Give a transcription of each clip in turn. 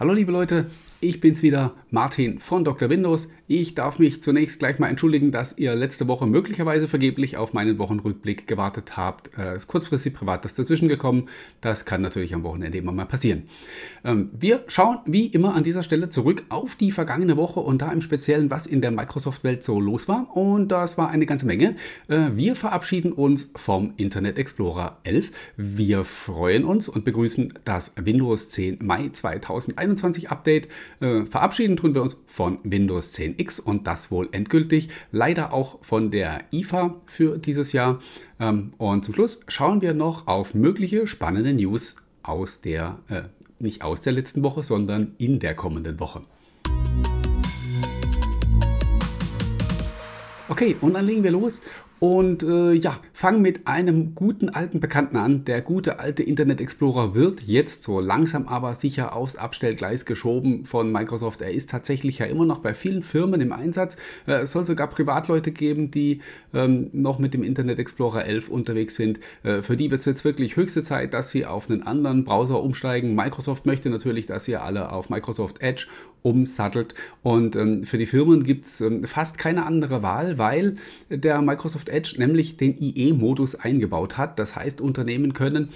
Hallo liebe Leute, ich bin's wieder, Martin von Dr. Windows. Ich darf mich zunächst gleich mal entschuldigen, dass ihr letzte Woche möglicherweise vergeblich auf meinen Wochenrückblick gewartet habt. Äh, ist kurzfristig privat das dazwischen gekommen. Das kann natürlich am Wochenende immer mal passieren. Ähm, wir schauen wie immer an dieser Stelle zurück auf die vergangene Woche und da im Speziellen, was in der Microsoft-Welt so los war. Und das war eine ganze Menge. Äh, wir verabschieden uns vom Internet Explorer 11. Wir freuen uns und begrüßen das Windows 10 Mai 2021 Update. Äh, verabschieden tun wir uns von Windows 10X und das wohl endgültig. Leider auch von der IFA für dieses Jahr. Ähm, und zum Schluss schauen wir noch auf mögliche spannende News aus der, äh, nicht aus der letzten Woche, sondern in der kommenden Woche. Okay, und dann legen wir los und äh, ja, fangen mit einem guten alten Bekannten an. Der gute alte Internet Explorer wird jetzt so langsam aber sicher aufs Abstellgleis geschoben von Microsoft. Er ist tatsächlich ja immer noch bei vielen Firmen im Einsatz. Äh, es soll sogar Privatleute geben, die ähm, noch mit dem Internet Explorer 11 unterwegs sind. Äh, für die wird es jetzt wirklich höchste Zeit, dass sie auf einen anderen Browser umsteigen. Microsoft möchte natürlich, dass ihr alle auf Microsoft Edge umsattelt. Und ähm, für die Firmen gibt es ähm, fast keine andere Wahl, weil der Microsoft Edge nämlich den IE-Modus eingebaut hat. Das heißt, Unternehmen können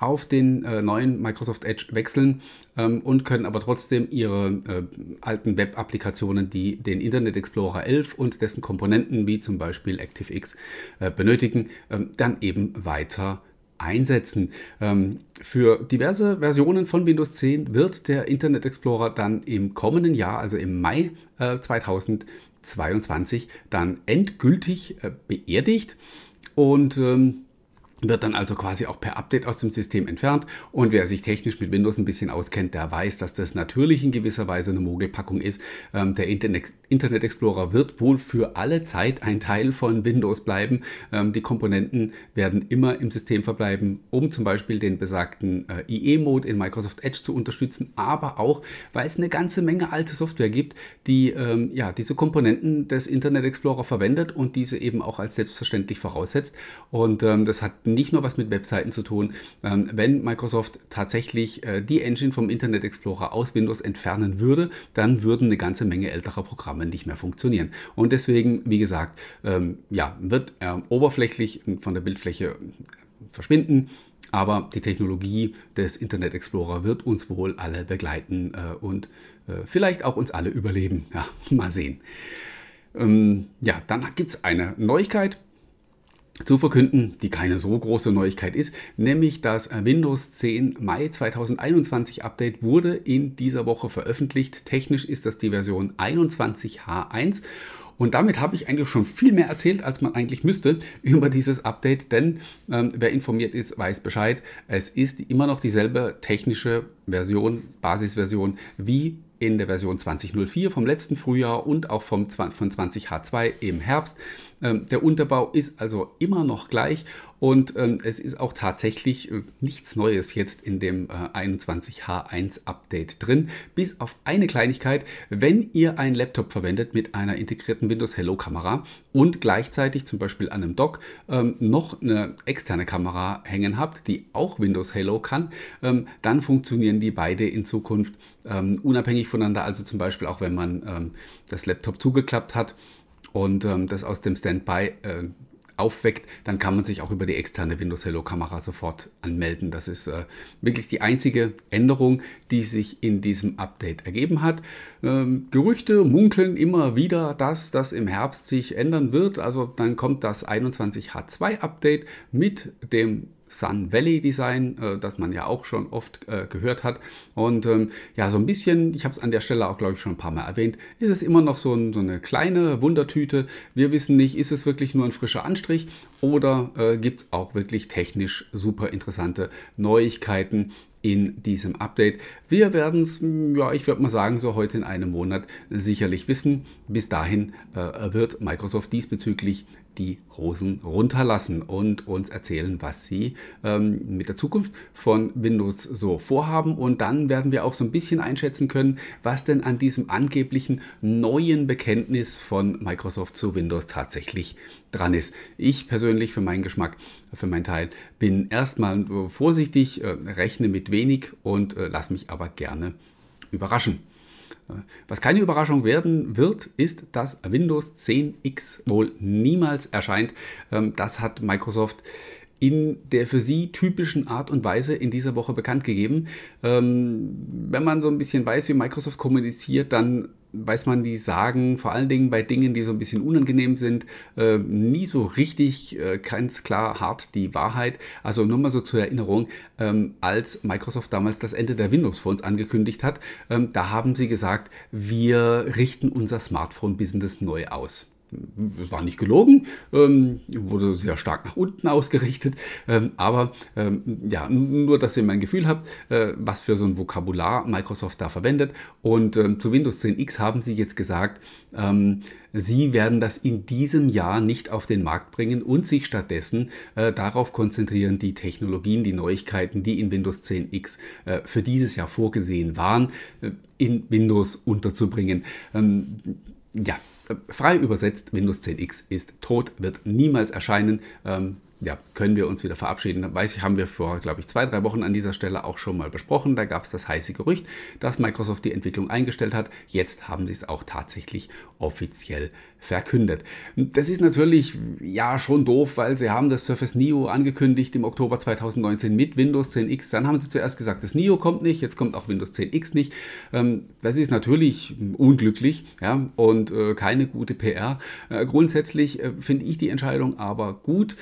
auf den äh, neuen Microsoft Edge wechseln ähm, und können aber trotzdem ihre äh, alten Web-Applikationen, die den Internet Explorer 11 und dessen Komponenten wie zum Beispiel ActiveX äh, benötigen, ähm, dann eben weiter einsetzen. Ähm, für diverse Versionen von Windows 10 wird der Internet Explorer dann im kommenden Jahr, also im Mai äh, 2000, 22 dann endgültig äh, beerdigt. Und ähm, wird dann also quasi auch per Update aus dem System entfernt. Und wer sich technisch mit Windows ein bisschen auskennt, der weiß, dass das natürlich in gewisser Weise eine Mogelpackung ist. Ähm, der Internet, Explorer wird wohl für alle Zeit ein Teil von Windows bleiben. Ähm, die Komponenten werden immer im System verbleiben, um zum Beispiel den besagten äh, IE-Mode in Microsoft Edge zu unterstützen, aber auch, weil es eine ganze Menge alte Software gibt, die ähm, ja, diese Komponenten des Internet Explorer verwendet und diese eben auch als selbstverständlich voraussetzt. Und ähm, das hat nicht nur was mit Webseiten zu tun. Ähm, wenn Microsoft tatsächlich äh, die Engine vom Internet Explorer aus Windows entfernen würde, dann würden eine ganze Menge älterer Programme nicht mehr funktionieren. Und deswegen, wie gesagt, ähm, ja, wird er oberflächlich von der Bildfläche verschwinden. Aber die Technologie des Internet Explorer wird uns wohl alle begleiten äh, und äh, vielleicht auch uns alle überleben. Ja, mal sehen. Ähm, ja, dann gibt es eine Neuigkeit zu verkünden, die keine so große Neuigkeit ist, nämlich das Windows 10 Mai 2021 Update wurde in dieser Woche veröffentlicht. Technisch ist das die Version 21H1 und damit habe ich eigentlich schon viel mehr erzählt, als man eigentlich müsste über dieses Update, denn ähm, wer informiert ist, weiß Bescheid. Es ist immer noch dieselbe technische Version, Basisversion wie in der Version 2004 vom letzten Frühjahr und auch vom, von 20H2 im Herbst. Ähm, der Unterbau ist also immer noch gleich und ähm, es ist auch tatsächlich äh, nichts Neues jetzt in dem äh, 21H1 Update drin, bis auf eine Kleinigkeit, wenn ihr einen Laptop verwendet mit einer integrierten Windows Hello Kamera und gleichzeitig zum Beispiel an einem Dock ähm, noch eine externe Kamera hängen habt, die auch Windows Hello kann, dann funktionieren die beide in Zukunft unabhängig voneinander, also zum Beispiel auch wenn man das Laptop zugeklappt hat und ähm, das aus dem Standby äh, aufweckt, dann kann man sich auch über die externe Windows Hello Kamera sofort anmelden. Das ist äh, wirklich die einzige Änderung, die sich in diesem Update ergeben hat. Ähm, Gerüchte munkeln immer wieder, dass das im Herbst sich ändern wird. Also dann kommt das 21H2 Update mit dem Sun Valley Design, äh, das man ja auch schon oft äh, gehört hat. Und ähm, ja, so ein bisschen, ich habe es an der Stelle auch, glaube ich, schon ein paar Mal erwähnt, ist es immer noch so, ein, so, eine kleine Wundertüte. Wir wissen nicht, ist es wirklich nur ein frischer Anstrich oder äh, gibt es auch wirklich technisch super interessante Neuigkeiten in diesem Update. Wir werden es, ja, ich würde mal sagen, so heute in einem Monat sicherlich wissen. Bis dahin äh, wird Microsoft diesbezüglich die Hosen runterlassen und uns erzählen, was sie ähm, mit der Zukunft von Windows so vorhaben. Und dann werden wir auch so ein bisschen einschätzen können, was denn an diesem angeblichen neuen Bekenntnis von Microsoft zu Windows tatsächlich dran ist. Ich persönlich für meinen Geschmack, für meinen Teil, bin erstmal vorsichtig, äh, rechne mit wenig und äh, lass mich aber gerne überraschen. Was keine Überraschung werden wird, ist, dass Windows 10X wohl niemals erscheint. Ähm, das hat Microsoft in der für sie typischen Art und Weise in dieser Woche bekannt gegeben. Ähm, wenn man so ein bisschen weiß, wie Microsoft kommuniziert, dann weiß man, die sagen vor allen Dingen bei Dingen, die so ein bisschen unangenehm sind, äh, nie so richtig äh, ganz klar hart die Wahrheit. Also nur mal so zur Erinnerung, ähm, als Microsoft damals das Ende der Windows Phones angekündigt hat, ähm, da haben sie gesagt, wir richten unser Smartphone-Business neu aus es war nicht gelogen, ähm, wurde sehr stark nach unten ausgerichtet, ähm, aber ähm, ja, nur, dass ihr mein Gefühl habt, äh, was für so ein Vokabular Microsoft da verwendet. Und ähm, zu Windows 10X haben sie jetzt gesagt, ähm, sie werden das in diesem Jahr nicht auf den Markt bringen und sich stattdessen äh, darauf konzentrieren, die Technologien, die Neuigkeiten, die in Windows 10X äh, für dieses Jahr vorgesehen waren, äh, in Windows unterzubringen. Ähm, ja, frei übersetzt, Windows 10X ist tot, wird niemals erscheinen. Ähm, ja, können wir uns wieder verabschieden. Weiß ich, haben wir vor, glaube ich, zwei, drei Wochen an dieser Stelle auch schon mal besprochen. Da gab es das heiße Gerücht, dass Microsoft die Entwicklung eingestellt hat. Jetzt haben sie es auch tatsächlich offiziell verkündet. Das ist natürlich ja schon doof, weil sie haben das Surface Neo angekündigt im Oktober 2019 mit Windows 10X. Dann haben sie zuerst gesagt, das Neo kommt nicht, jetzt kommt auch Windows 10X nicht. Ähm, das ist natürlich unglücklich ja, und äh, keine gute PR. Äh, grundsätzlich äh, finde ich die Entscheidung aber gut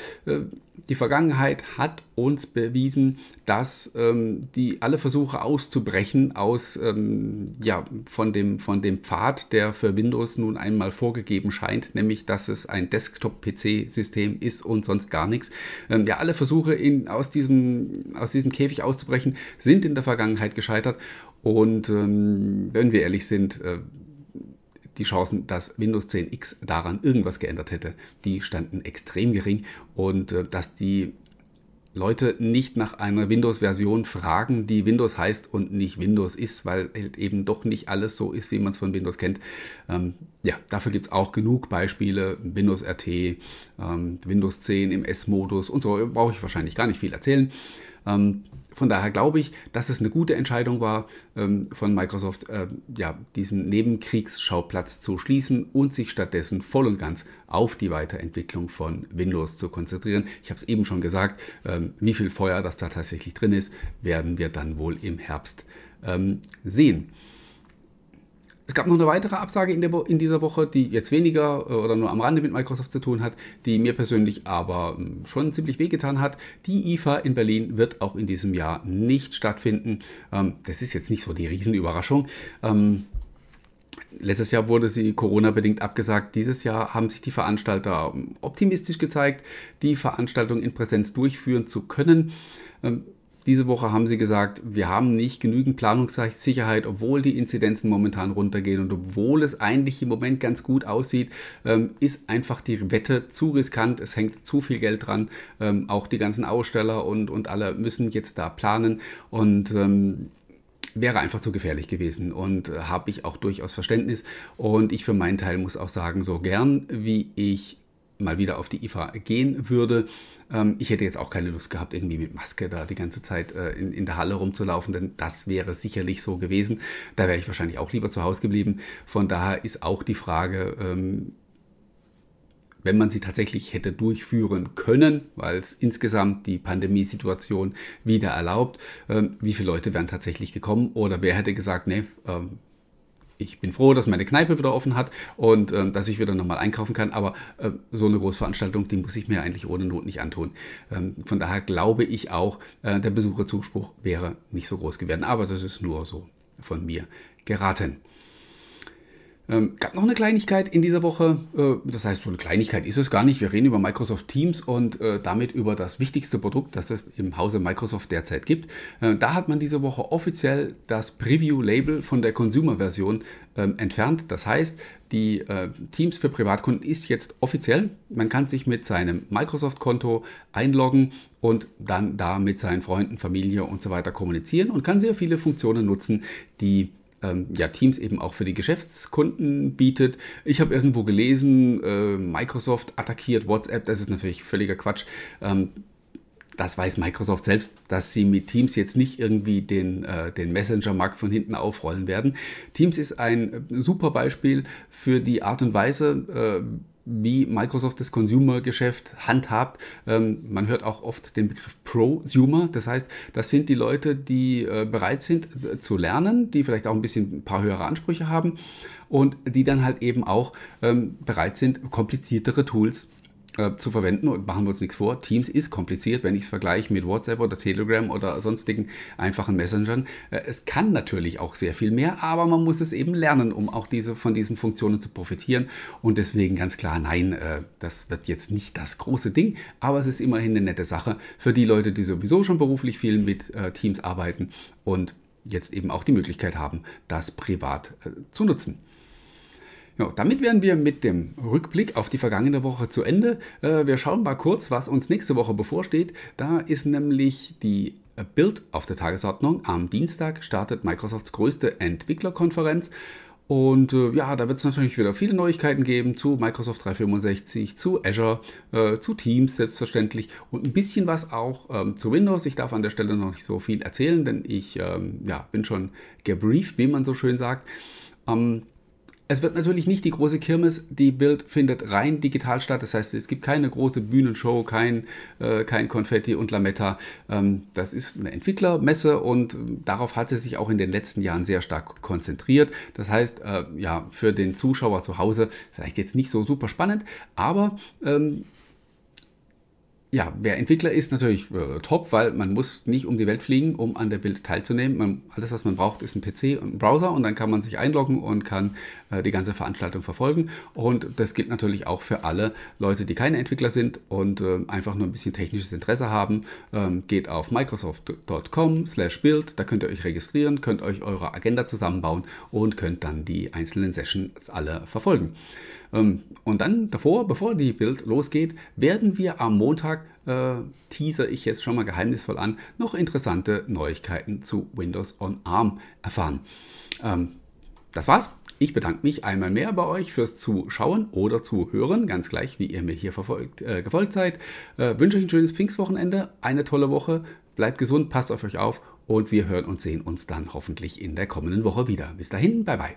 die Vergangenheit hat uns bewiesen, dass ähm, die alle Versuche auszubrechen aus ähm, ja, von, dem, von dem Pfad, der für Windows nun einmal vorgegeben scheint, nämlich dass es ein Desktop-PC-System ist und sonst gar nichts. Ähm, ja, alle Versuche in, aus, diesem, aus diesem Käfig auszubrechen sind in der Vergangenheit gescheitert. Und ähm, wenn wir ehrlich sind, äh, die Chancen, dass Windows 10 X daran irgendwas geändert hätte, die standen extrem gering und äh, dass die Leute nicht nach einer Windows-Version fragen, die Windows heißt und nicht Windows ist, weil halt eben doch nicht alles so ist, wie man es von Windows kennt. Ähm, ja, dafür gibt es auch genug Beispiele. Windows RT, ähm, Windows 10 im S-Modus und so brauche ich wahrscheinlich gar nicht viel erzählen. Ähm, von daher glaube ich, dass es eine gute Entscheidung war, ähm, von Microsoft äh, ja, diesen Nebenkriegsschauplatz zu schließen und sich stattdessen voll und ganz auf die Weiterentwicklung von Windows zu konzentrieren. Ich habe es eben schon gesagt, ähm, wie viel Feuer das da tatsächlich drin ist, werden wir dann wohl im Herbst ähm, sehen. Es gab noch eine weitere Absage in, in, dieser Woche, die jetzt weniger äh, oder nur am Rande mit Microsoft zu tun hat, die mir persönlich aber hm, schon ziemlich wehgetan hat. Die IFA in Berlin wird auch in diesem Jahr nicht stattfinden. Ähm, das ist jetzt nicht so die Riesenüberraschung. Ähm, letztes Jahr wurde sie Corona-bedingt abgesagt. Dieses Jahr haben sich die Veranstalter optimistisch gezeigt, die Veranstaltung in Präsenz durchführen zu können. Diese Woche haben sie gesagt, wir haben nicht genügend Planungssicherheit, obwohl die Inzidenzen momentan runtergehen und obwohl es eigentlich im Moment ganz gut aussieht, ähm, ist einfach die Wette zu riskant. Es hängt zu viel Geld dran. Ähm, auch die ganzen Aussteller und, und alle müssen jetzt da planen und ähm, wäre einfach zu gefährlich gewesen und äh, habe ich auch durchaus Verständnis. Und ich für meinen Teil muss auch sagen, so gern wie ich mal wieder auf die IFA gehen würde. Ähm, ich hätte jetzt auch keine Lust gehabt, irgendwie mit Maske da die ganze Zeit äh, in, in der Halle rumzulaufen, denn das wäre sicherlich so gewesen. Da wäre ich wahrscheinlich auch lieber zu Hause geblieben. Von daher ist auch die Frage, ähm, wenn man sie tatsächlich hätte durchführen können, weil es insgesamt die Pandemiesituation wieder erlaubt, ähm, wie viele Leute wären tatsächlich gekommen oder wer hätte gesagt, nee, ich bin froh, dass meine Kneipe wieder offen hat und äh, dass ich wieder nochmal einkaufen kann. Aber äh, so eine Großveranstaltung, die muss ich mir eigentlich ohne Not nicht antun. Ähm, von daher glaube ich auch, äh, der Besucherzuspruch wäre nicht so groß gewesen. Aber das ist nur so von mir geraten. Ähm, gab noch eine Kleinigkeit in dieser Woche. Äh, das heißt, so eine Kleinigkeit ist es gar nicht. Wir reden über Microsoft Teams und äh, damit über das wichtigste Produkt, das es im Hause Microsoft derzeit gibt. Äh, da hat man diese Woche offiziell das Preview-Label von der Consumer-Version ähm, entfernt. Das heißt, die äh, Teams für Privatkunden ist jetzt offiziell. Man kann sich mit seinem Microsoft-Konto einloggen und dann da mit seinen Freunden, Familie und so weiter kommunizieren und kann sehr viele Funktionen nutzen, die ähm, ja, Teams eben auch für die Geschäftskunden bietet. Ich habe irgendwo gelesen, äh, Microsoft attackiert WhatsApp, das ist natürlich völliger Quatsch. Ähm, Das weiß Microsoft selbst, dass sie mit Teams jetzt nicht irgendwie den, äh, den Messenger-Markt von hinten aufrollen werden. Teams ist ein super Beispiel für die Art und Weise, äh, wie Microsoft das Consumer-Geschäft handhabt. Ähm, man hört auch oft den Begriff Prosumer. Das heißt, das sind die Leute, die äh, bereit sind äh, zu lernen, die vielleicht auch ein bisschen ein paar höhere Ansprüche haben und die dann halt eben auch ähm, bereit sind, kompliziertere Tools äh, zu verwenden und machen wir uns nichts vor. Teams ist kompliziert, wenn ich es vergleiche mit WhatsApp oder Telegram oder sonstigen einfachen Messengern. Äh, es kann natürlich auch sehr viel mehr, aber man muss es eben lernen, um auch diese, von diesen Funktionen zu profitieren. Und deswegen ganz klar, nein, äh, das wird jetzt nicht das große Ding, aber es ist immerhin eine nette Sache für die Leute, die sowieso schon beruflich viel mit äh, Teams arbeiten und jetzt eben auch die Möglichkeit haben, das privat äh, zu nutzen. Ja, damit wären wir mit dem Rückblick auf die vergangene Woche zu Ende. Äh, wir schauen mal kurz, was uns nächste Woche bevorsteht. Da ist nämlich die Build auf der Tagesordnung. Am Dienstag startet Microsofts größte Entwicklerkonferenz. Und äh, ja, da wird es natürlich wieder viele Neuigkeiten geben zu Microsoft 365, zu Azure, äh, zu Teams selbstverständlich und ein bisschen was auch ähm, zu Windows. Ich darf an der Stelle noch nicht so viel erzählen, denn ich ähm, ja, bin schon gebrieft, wie man so schön sagt. Ähm, es wird natürlich nicht die große Kirmes, die Bild findet rein digital statt. Das heißt, es gibt keine große Bühnenshow, kein, äh, kein Konfetti und Lametta. Ähm, das ist eine Entwicklermesse und darauf hat sie sich auch in den letzten Jahren sehr stark konzentriert. Das heißt, äh, ja, für den Zuschauer zu Hause vielleicht jetzt nicht so super spannend, aber ähm, ja, wer Entwickler ist, natürlich äh, top, weil man muss nicht um die Welt fliegen, um an der Bild teilzunehmen. Man, alles, was man braucht, ist ein PC und ein Browser und dann kann man sich einloggen und kann äh, die ganze Veranstaltung verfolgen. Und das gilt natürlich auch für alle Leute, die keine Entwickler sind und äh, einfach nur ein bisschen technisches Interesse haben. Ähm, geht auf microsoft.com slash build, da könnt ihr euch registrieren, könnt euch eure Agenda zusammenbauen und könnt dann die einzelnen Sessions alle verfolgen. Ähm, und dann davor, bevor die Bild losgeht, werden wir am Montag, äh, teaser ich jetzt schon mal geheimnisvoll an, noch interessante Neuigkeiten zu Windows on ARM erfahren. Ähm, das war's. Ich bedanke mich einmal mehr bei euch fürs Zuschauen oder Zuhören, ganz gleich, wie ihr mir hier verfolgt, äh, gefolgt seid. Äh, wünsche euch ein schönes Pfingstwochenende, eine tolle Woche, bleibt gesund, passt auf euch auf und wir hören und sehen uns dann hoffentlich in der kommenden Woche wieder. Bis dahin, bye bye.